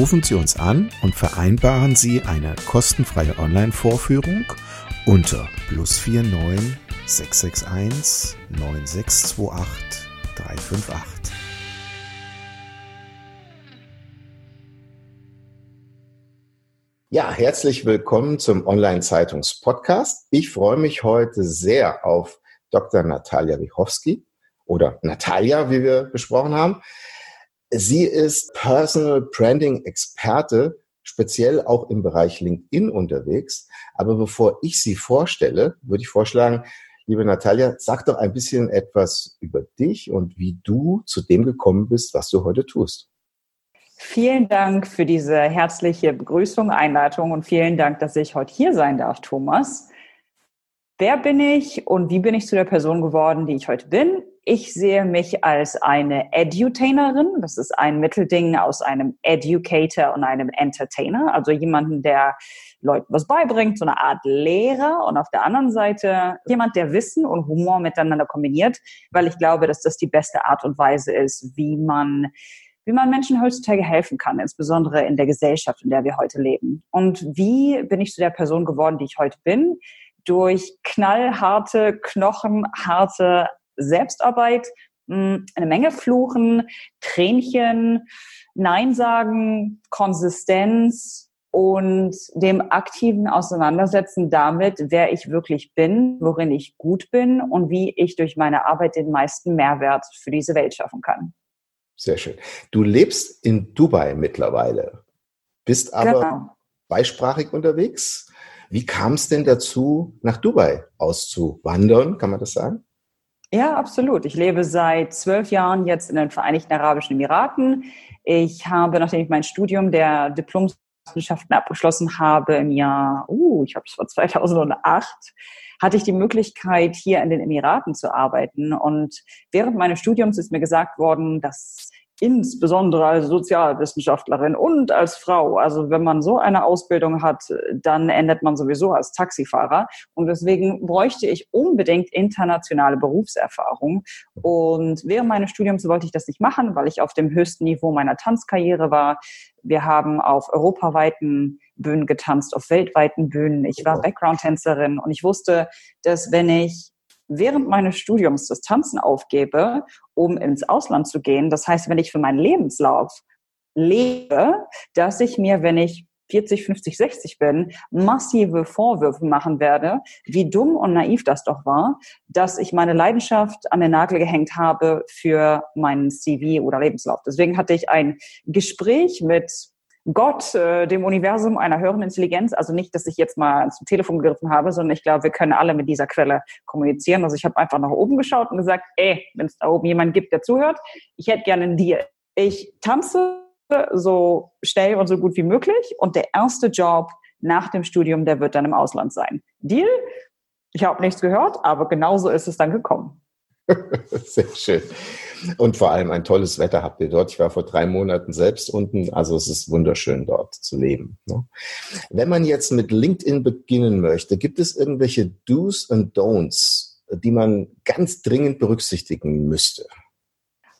Rufen Sie uns an und vereinbaren Sie eine kostenfreie Online-Vorführung unter plus 49 661 9628 358. Ja, herzlich willkommen zum Online-Zeitungs-Podcast. Ich freue mich heute sehr auf Dr. Natalia Wichowski oder Natalia, wie wir besprochen haben. Sie ist Personal Branding Experte, speziell auch im Bereich LinkedIn unterwegs. Aber bevor ich sie vorstelle, würde ich vorschlagen, liebe Natalia, sag doch ein bisschen etwas über dich und wie du zu dem gekommen bist, was du heute tust. Vielen Dank für diese herzliche Begrüßung, Einleitung und vielen Dank, dass ich heute hier sein darf, Thomas. Wer bin ich und wie bin ich zu der Person geworden, die ich heute bin? Ich sehe mich als eine Edutainerin. Das ist ein Mittelding aus einem Educator und einem Entertainer. Also jemanden, der Leuten was beibringt, so eine Art Lehrer. Und auf der anderen Seite jemand, der Wissen und Humor miteinander kombiniert, weil ich glaube, dass das die beste Art und Weise ist, wie man wie man Menschen heutzutage helfen kann, insbesondere in der Gesellschaft, in der wir heute leben. Und wie bin ich zu der Person geworden, die ich heute bin? Durch knallharte, knochenharte Selbstarbeit, hm, eine Menge Fluchen, Tränchen, Nein sagen, Konsistenz und dem aktiven Auseinandersetzen damit, wer ich wirklich bin, worin ich gut bin und wie ich durch meine Arbeit den meisten Mehrwert für diese Welt schaffen kann. Sehr schön. Du lebst in Dubai mittlerweile, bist aber genau. beisprachig unterwegs. Wie kam es denn dazu, nach Dubai auszuwandern? Kann man das sagen? Ja, absolut. Ich lebe seit zwölf Jahren jetzt in den Vereinigten Arabischen Emiraten. Ich habe, nachdem ich mein Studium der Diplomwissenschaften abgeschlossen habe im Jahr, uh, ich habe es vor 2008, hatte ich die Möglichkeit, hier in den Emiraten zu arbeiten. Und während meines Studiums ist mir gesagt worden, dass insbesondere als Sozialwissenschaftlerin und als Frau. Also wenn man so eine Ausbildung hat, dann endet man sowieso als Taxifahrer. Und deswegen bräuchte ich unbedingt internationale Berufserfahrung. Und während meines Studiums wollte ich das nicht machen, weil ich auf dem höchsten Niveau meiner Tanzkarriere war. Wir haben auf europaweiten Bühnen getanzt, auf weltweiten Bühnen. Ich war Background-Tänzerin und ich wusste, dass wenn ich während meines Studiums das Tanzen aufgebe, um ins Ausland zu gehen. Das heißt, wenn ich für meinen Lebenslauf lebe, dass ich mir, wenn ich 40, 50, 60 bin, massive Vorwürfe machen werde, wie dumm und naiv das doch war, dass ich meine Leidenschaft an den Nagel gehängt habe für meinen CV oder Lebenslauf. Deswegen hatte ich ein Gespräch mit Gott, äh, dem Universum, einer höheren Intelligenz. Also nicht, dass ich jetzt mal zum Telefon gegriffen habe, sondern ich glaube, wir können alle mit dieser Quelle kommunizieren. Also ich habe einfach nach oben geschaut und gesagt, ey, wenn es da oben jemanden gibt, der zuhört, ich hätte gerne einen Deal. Ich tanze so schnell und so gut wie möglich und der erste Job nach dem Studium, der wird dann im Ausland sein. Deal? Ich habe nichts gehört, aber genauso ist es dann gekommen. Sehr schön. Und vor allem ein tolles Wetter habt ihr dort. Ich war vor drei Monaten selbst unten. Also es ist wunderschön dort zu leben. Ne? Wenn man jetzt mit LinkedIn beginnen möchte, gibt es irgendwelche Do's und Don'ts, die man ganz dringend berücksichtigen müsste?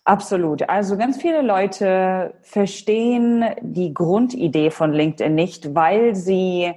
Absolut. Also ganz viele Leute verstehen die Grundidee von LinkedIn nicht, weil sie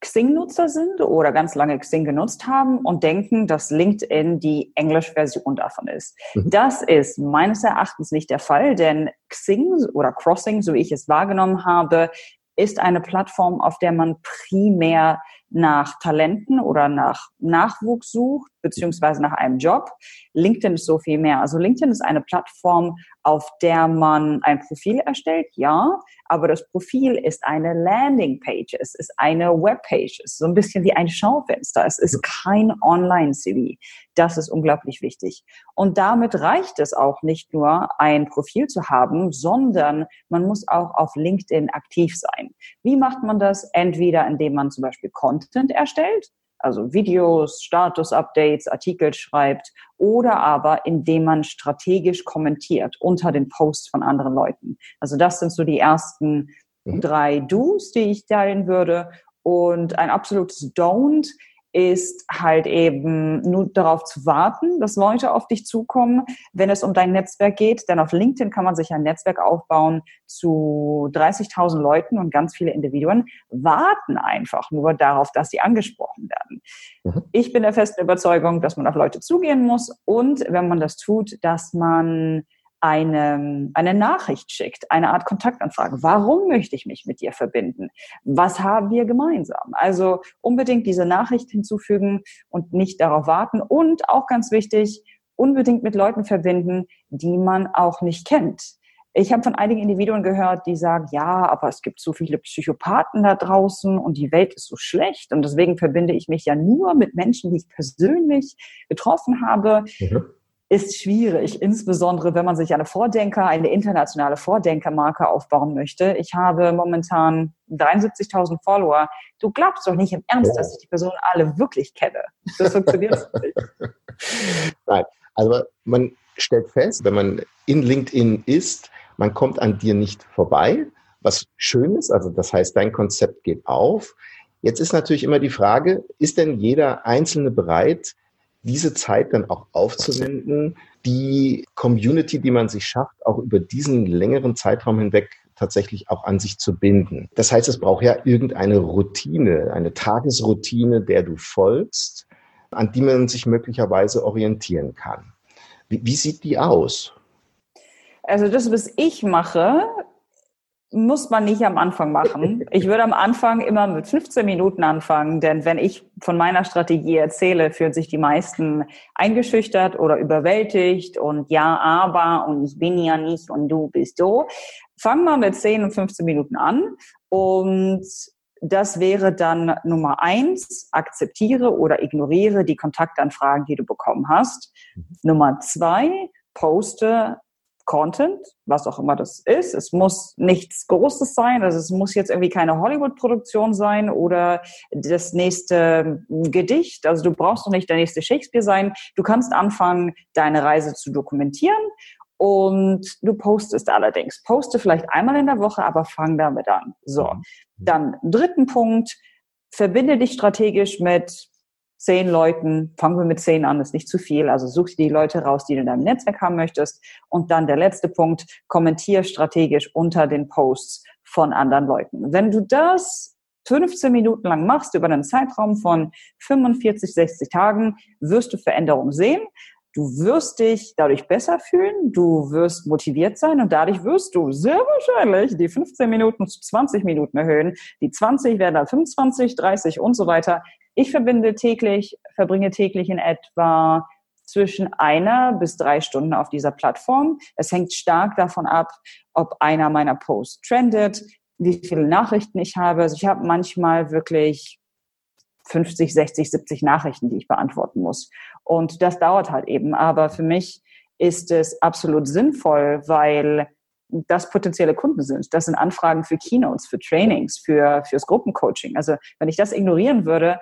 Xing-Nutzer sind oder ganz lange Xing genutzt haben und denken, dass LinkedIn die Englisch-Version davon ist. Mhm. Das ist meines Erachtens nicht der Fall, denn Xing oder Crossing, so wie ich es wahrgenommen habe, ist eine Plattform, auf der man primär nach Talenten oder nach Nachwuchs sucht, beziehungsweise nach einem Job. LinkedIn ist so viel mehr. Also LinkedIn ist eine Plattform, auf der man ein Profil erstellt, ja, aber das Profil ist eine Landingpage, es ist eine Webpage, es ist so ein bisschen wie ein Schaufenster, es ist kein Online-CV. Das ist unglaublich wichtig. Und damit reicht es auch nicht nur, ein Profil zu haben, sondern man muss auch auf LinkedIn aktiv sein. Wie macht man das? Entweder indem man zum Beispiel Content erstellt, also Videos, Status-Updates, Artikel schreibt oder aber indem man strategisch kommentiert unter den Posts von anderen Leuten. Also das sind so die ersten mhm. drei Do's, die ich teilen würde. Und ein absolutes Don't ist halt eben nur darauf zu warten, dass Leute auf dich zukommen, wenn es um dein Netzwerk geht. Denn auf LinkedIn kann man sich ein Netzwerk aufbauen zu 30.000 Leuten und ganz viele Individuen warten einfach nur darauf, dass sie angesprochen werden. Mhm. Ich bin der festen Überzeugung, dass man auf Leute zugehen muss und wenn man das tut, dass man eine, eine Nachricht schickt, eine Art Kontaktanfrage. Warum möchte ich mich mit dir verbinden? Was haben wir gemeinsam? Also unbedingt diese Nachricht hinzufügen und nicht darauf warten. Und auch ganz wichtig, unbedingt mit Leuten verbinden, die man auch nicht kennt. Ich habe von einigen Individuen gehört, die sagen, ja, aber es gibt so viele Psychopathen da draußen und die Welt ist so schlecht und deswegen verbinde ich mich ja nur mit Menschen, die ich persönlich getroffen habe. Mhm ist schwierig, insbesondere wenn man sich eine Vordenker, eine internationale Vordenkermarke aufbauen möchte. Ich habe momentan 73.000 Follower. Du glaubst doch nicht im Ernst, oh. dass ich die Personen alle wirklich kenne. Das funktioniert nicht. Nein, also man stellt fest, wenn man in LinkedIn ist, man kommt an dir nicht vorbei, was schön ist. Also das heißt, dein Konzept geht auf. Jetzt ist natürlich immer die Frage, ist denn jeder Einzelne bereit, diese Zeit dann auch aufzuwenden, die Community, die man sich schafft, auch über diesen längeren Zeitraum hinweg tatsächlich auch an sich zu binden. Das heißt, es braucht ja irgendeine Routine, eine Tagesroutine, der du folgst, an die man sich möglicherweise orientieren kann. Wie, wie sieht die aus? Also das, was ich mache, muss man nicht am Anfang machen. Ich würde am Anfang immer mit 15 Minuten anfangen, denn wenn ich von meiner Strategie erzähle, fühlen sich die meisten eingeschüchtert oder überwältigt und ja, aber und ich bin ja nicht und du bist du. Fang mal mit 10 und 15 Minuten an und das wäre dann Nummer eins, akzeptiere oder ignoriere die Kontaktanfragen, die du bekommen hast. Mhm. Nummer zwei, poste Content, was auch immer das ist. Es muss nichts Großes sein, also es muss jetzt irgendwie keine Hollywood-Produktion sein oder das nächste Gedicht. Also du brauchst doch nicht der nächste Shakespeare sein. Du kannst anfangen, deine Reise zu dokumentieren und du postest allerdings. Poste vielleicht einmal in der Woche, aber fang damit an. So. Mhm. Dann dritten Punkt. Verbinde dich strategisch mit zehn Leuten, fangen wir mit zehn an, ist nicht zu viel. Also such dir die Leute raus, die du in deinem Netzwerk haben möchtest. Und dann der letzte Punkt, kommentier strategisch unter den Posts von anderen Leuten. Wenn du das 15 Minuten lang machst über einen Zeitraum von 45, 60 Tagen, wirst du Veränderungen sehen. Du wirst dich dadurch besser fühlen, du wirst motiviert sein und dadurch wirst du sehr wahrscheinlich die 15 Minuten zu 20 Minuten erhöhen. Die 20 werden dann 25, 30 und so weiter. Ich verbinde täglich, verbringe täglich in etwa zwischen einer bis drei Stunden auf dieser Plattform. Es hängt stark davon ab, ob einer meiner Posts trendet, wie viele Nachrichten ich habe. Also ich habe manchmal wirklich 50, 60, 70 Nachrichten, die ich beantworten muss. Und das dauert halt eben. Aber für mich ist es absolut sinnvoll, weil das potenzielle Kunden sind. Das sind Anfragen für Keynotes, für Trainings, für, fürs Gruppencoaching. Also wenn ich das ignorieren würde,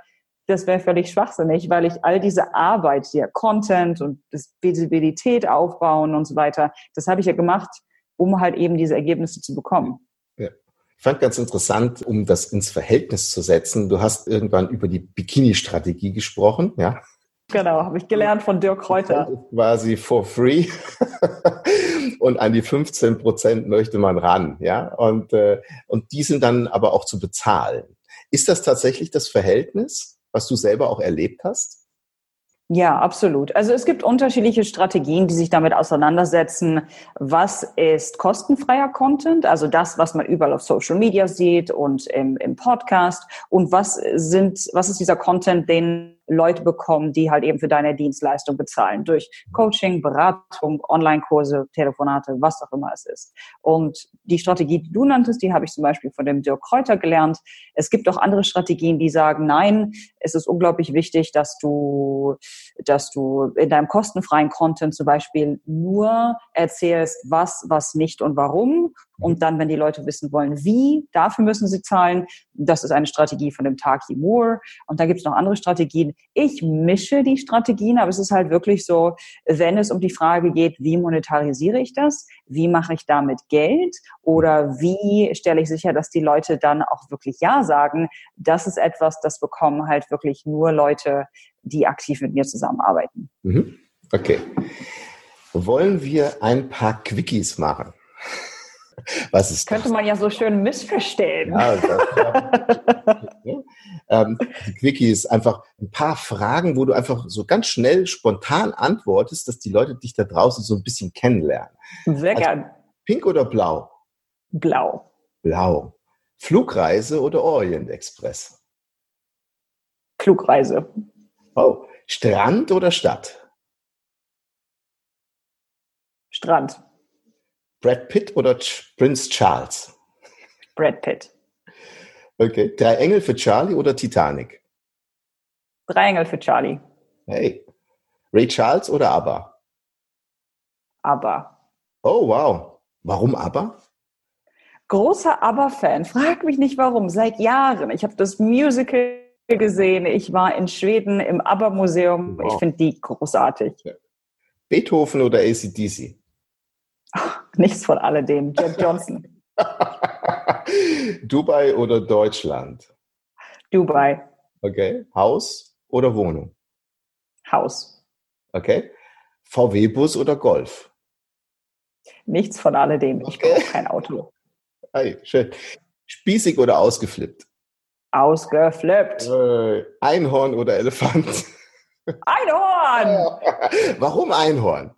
das wäre völlig schwachsinnig, weil ich all diese Arbeit, der Content und das Visibilität aufbauen und so weiter, das habe ich ja gemacht, um halt eben diese Ergebnisse zu bekommen. Ja. Ich fand ganz interessant, um das ins Verhältnis zu setzen. Du hast irgendwann über die Bikini-Strategie gesprochen, ja? Genau, habe ich gelernt von Dirk Reuter. Quasi for free. und an die 15 Prozent möchte man ran, ja? Und, äh, und die sind dann aber auch zu bezahlen. Ist das tatsächlich das Verhältnis? Was du selber auch erlebt hast? Ja, absolut. Also es gibt unterschiedliche Strategien, die sich damit auseinandersetzen, was ist kostenfreier Content, also das, was man überall auf Social Media sieht und im, im Podcast und was sind, was ist dieser Content, den Leute bekommen, die halt eben für deine Dienstleistung bezahlen. Durch Coaching, Beratung, Online-Kurse, Telefonate, was auch immer es ist. Und die Strategie, die du nanntest, die habe ich zum Beispiel von dem Dirk Kräuter gelernt. Es gibt auch andere Strategien, die sagen, nein, es ist unglaublich wichtig, dass du, dass du in deinem kostenfreien Content zum Beispiel nur erzählst, was, was nicht und warum. Und dann, wenn die Leute wissen wollen, wie, dafür müssen sie zahlen. Das ist eine Strategie von dem Taki Moore. Und da gibt es noch andere Strategien. Ich mische die Strategien, aber es ist halt wirklich so, wenn es um die Frage geht, wie monetarisiere ich das? Wie mache ich damit Geld? Oder wie stelle ich sicher, dass die Leute dann auch wirklich Ja sagen? Das ist etwas, das bekommen halt wirklich nur Leute, die aktiv mit mir zusammenarbeiten. Mhm. Okay. Wollen wir ein paar Quickies machen? Was ist Könnte das? man ja so schön missverstehen. Ja, das, ja. ähm, die Quickie ist einfach ein paar Fragen, wo du einfach so ganz schnell, spontan antwortest, dass die Leute dich da draußen so ein bisschen kennenlernen. Sehr also, gern. Pink oder blau? Blau. Blau. Flugreise oder Orient Express? Flugreise. Oh, Strand oder Stadt? Strand. Brad Pitt oder Prince Charles? Brad Pitt. Okay. Drei Engel für Charlie oder Titanic? Drei Engel für Charlie. Hey. Ray Charles oder ABBA? ABBA. Oh, wow. Warum ABBA? Großer ABBA-Fan. Frag mich nicht warum. Seit Jahren. Ich habe das Musical gesehen. Ich war in Schweden im ABBA-Museum. Wow. Ich finde die großartig. Beethoven oder ACDC? Nichts von alledem. Jack Johnson. Dubai oder Deutschland? Dubai. Okay. Haus oder Wohnung? Haus. Okay. VW-Bus oder Golf? Nichts von alledem. Ich okay. brauche kein Auto. Hey, schön. Spießig oder ausgeflippt? Ausgeflippt. Einhorn oder Elefant? Einhorn! Warum Einhorn?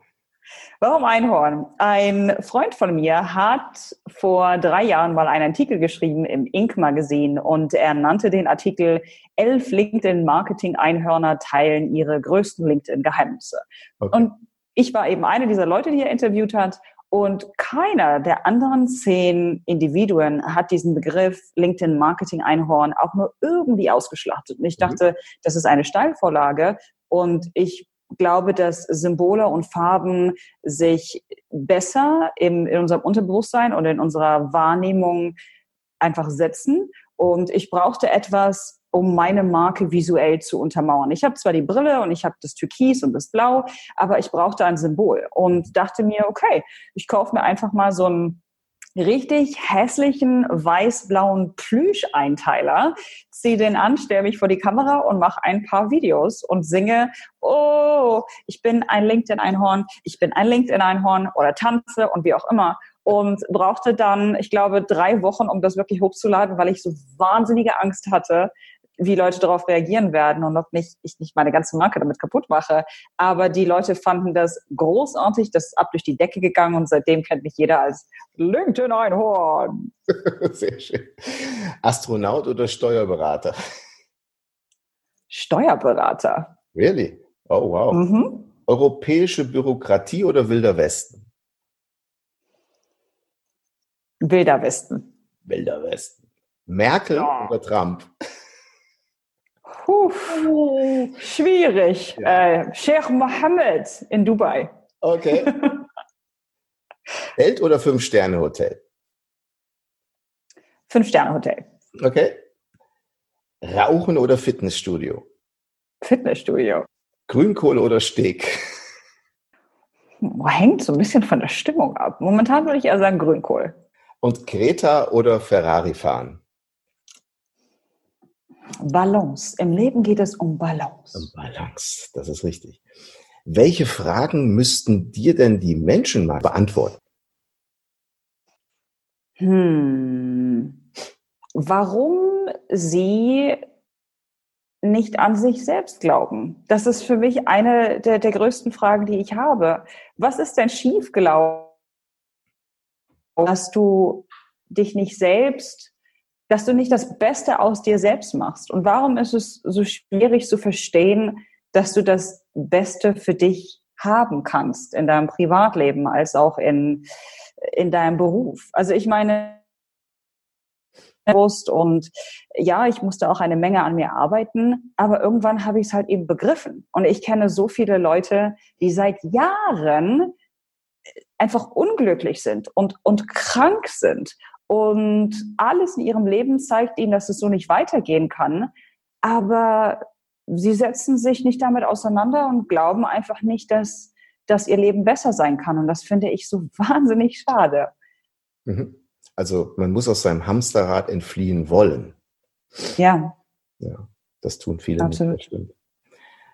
Warum Einhorn? Ein Freund von mir hat vor drei Jahren mal einen Artikel geschrieben im Inc. Magazin und er nannte den Artikel Elf LinkedIn-Marketing-Einhörner teilen ihre größten LinkedIn-Geheimnisse. Okay. Und ich war eben eine dieser Leute, die er interviewt hat und keiner der anderen zehn Individuen hat diesen Begriff LinkedIn Marketing Einhorn auch nur irgendwie ausgeschlachtet. Und ich mhm. dachte, das ist eine Steilvorlage. Und ich glaube, dass Symbole und Farben sich besser im, in unserem Unterbewusstsein und in unserer Wahrnehmung einfach setzen. Und ich brauchte etwas, um meine Marke visuell zu untermauern. Ich habe zwar die Brille und ich habe das Türkis und das Blau, aber ich brauchte ein Symbol und dachte mir, okay, ich kaufe mir einfach mal so ein richtig hässlichen weiß-blauen Plüscheinteiler, ziehe den an, stelle mich vor die Kamera und mache ein paar Videos und singe, oh, ich bin ein LinkedIn-Einhorn, ich bin ein LinkedIn-Einhorn oder tanze und wie auch immer. Und brauchte dann, ich glaube, drei Wochen, um das wirklich hochzuladen, weil ich so wahnsinnige Angst hatte, wie Leute darauf reagieren werden und ob nicht, ich nicht meine ganze Marke damit kaputt mache. Aber die Leute fanden das großartig, das ist ab durch die Decke gegangen und seitdem kennt mich jeder als LinkedIn-Einhorn. Sehr schön. Astronaut oder Steuerberater? Steuerberater. Really? Oh, wow. Mhm. Europäische Bürokratie oder Wilder Westen? Wilder Westen. Wilder Westen. Merkel ja. oder Trump? Puh, schwierig. Ja. Äh, Sheikh Mohammed in Dubai. Okay. Welt- oder Fünf-Sterne-Hotel? Fünf-Sterne-Hotel. Okay. Rauchen oder Fitnessstudio? Fitnessstudio. Grünkohle oder Steg? Hängt so ein bisschen von der Stimmung ab. Momentan würde ich eher sagen Grünkohl. Und Greta oder Ferrari fahren? Balance. Im Leben geht es um Balance. Um Balance, das ist richtig. Welche Fragen müssten dir denn die Menschen mal beantworten? Hm. Warum sie nicht an sich selbst glauben? Das ist für mich eine der, der größten Fragen, die ich habe. Was ist denn schiefgelaufen, dass du dich nicht selbst, dass du nicht das Beste aus dir selbst machst? Und warum ist es so schwierig zu verstehen, dass du das Beste für dich haben kannst in deinem Privatleben als auch in, in deinem Beruf? Also ich meine, und ja, ich musste auch eine Menge an mir arbeiten, aber irgendwann habe ich es halt eben begriffen. Und ich kenne so viele Leute, die seit Jahren einfach unglücklich sind und, und krank sind. Und alles in ihrem Leben zeigt ihnen, dass es so nicht weitergehen kann. Aber sie setzen sich nicht damit auseinander und glauben einfach nicht, dass, dass ihr Leben besser sein kann. Und das finde ich so wahnsinnig schade. Mhm. Also man muss aus seinem Hamsterrad entfliehen wollen. Ja. Ja, das tun viele Absolut. nicht.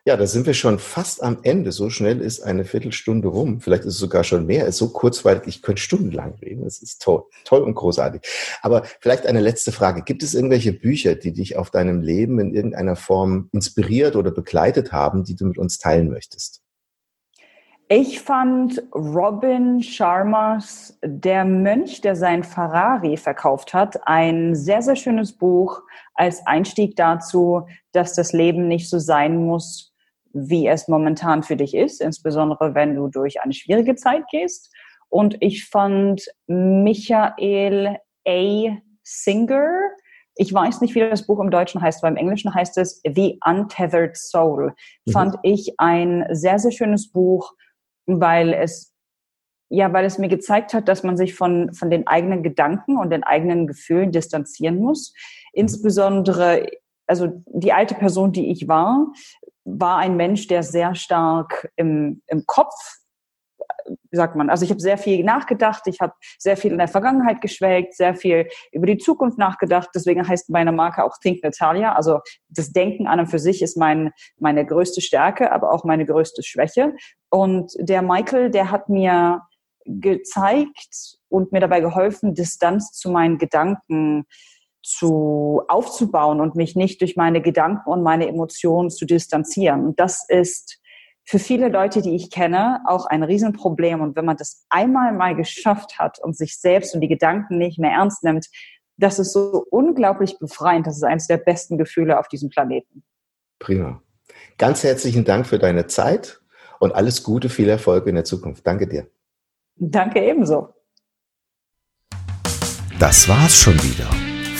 Ja, da sind wir schon fast am Ende. So schnell ist eine Viertelstunde rum. Vielleicht ist es sogar schon mehr. Es ist so kurzweilig, ich könnte stundenlang reden. Das ist toll, toll und großartig. Aber vielleicht eine letzte Frage. Gibt es irgendwelche Bücher, die dich auf deinem Leben in irgendeiner Form inspiriert oder begleitet haben, die du mit uns teilen möchtest? Ich fand Robin Sharmas Der Mönch, der sein Ferrari verkauft hat, ein sehr, sehr schönes Buch als Einstieg dazu, dass das Leben nicht so sein muss, wie es momentan für dich ist, insbesondere wenn du durch eine schwierige Zeit gehst. Und ich fand Michael A. Singer, ich weiß nicht, wie das Buch im Deutschen heißt, weil im Englischen heißt es The Untethered Soul, mhm. fand ich ein sehr, sehr schönes Buch, weil es ja, weil es mir gezeigt hat, dass man sich von, von den eigenen Gedanken und den eigenen Gefühlen distanzieren muss. Insbesondere, also die alte Person, die ich war, war ein Mensch, der sehr stark im, im Kopf wie sagt man, also ich habe sehr viel nachgedacht, ich habe sehr viel in der Vergangenheit geschwelgt, sehr viel über die Zukunft nachgedacht. Deswegen heißt meine Marke auch Think Natalia. Also das Denken an und für sich ist mein, meine größte Stärke, aber auch meine größte Schwäche. Und der Michael, der hat mir gezeigt und mir dabei geholfen, Distanz zu meinen Gedanken zu aufzubauen und mich nicht durch meine Gedanken und meine Emotionen zu distanzieren. Und das ist für viele Leute, die ich kenne, auch ein Riesenproblem. Und wenn man das einmal mal geschafft hat und sich selbst und die Gedanken nicht mehr ernst nimmt, das ist so unglaublich befreiend. Das ist eines der besten Gefühle auf diesem Planeten. Prima. Ganz herzlichen Dank für deine Zeit und alles Gute, viel Erfolg in der Zukunft. Danke dir. Danke ebenso. Das war's schon wieder.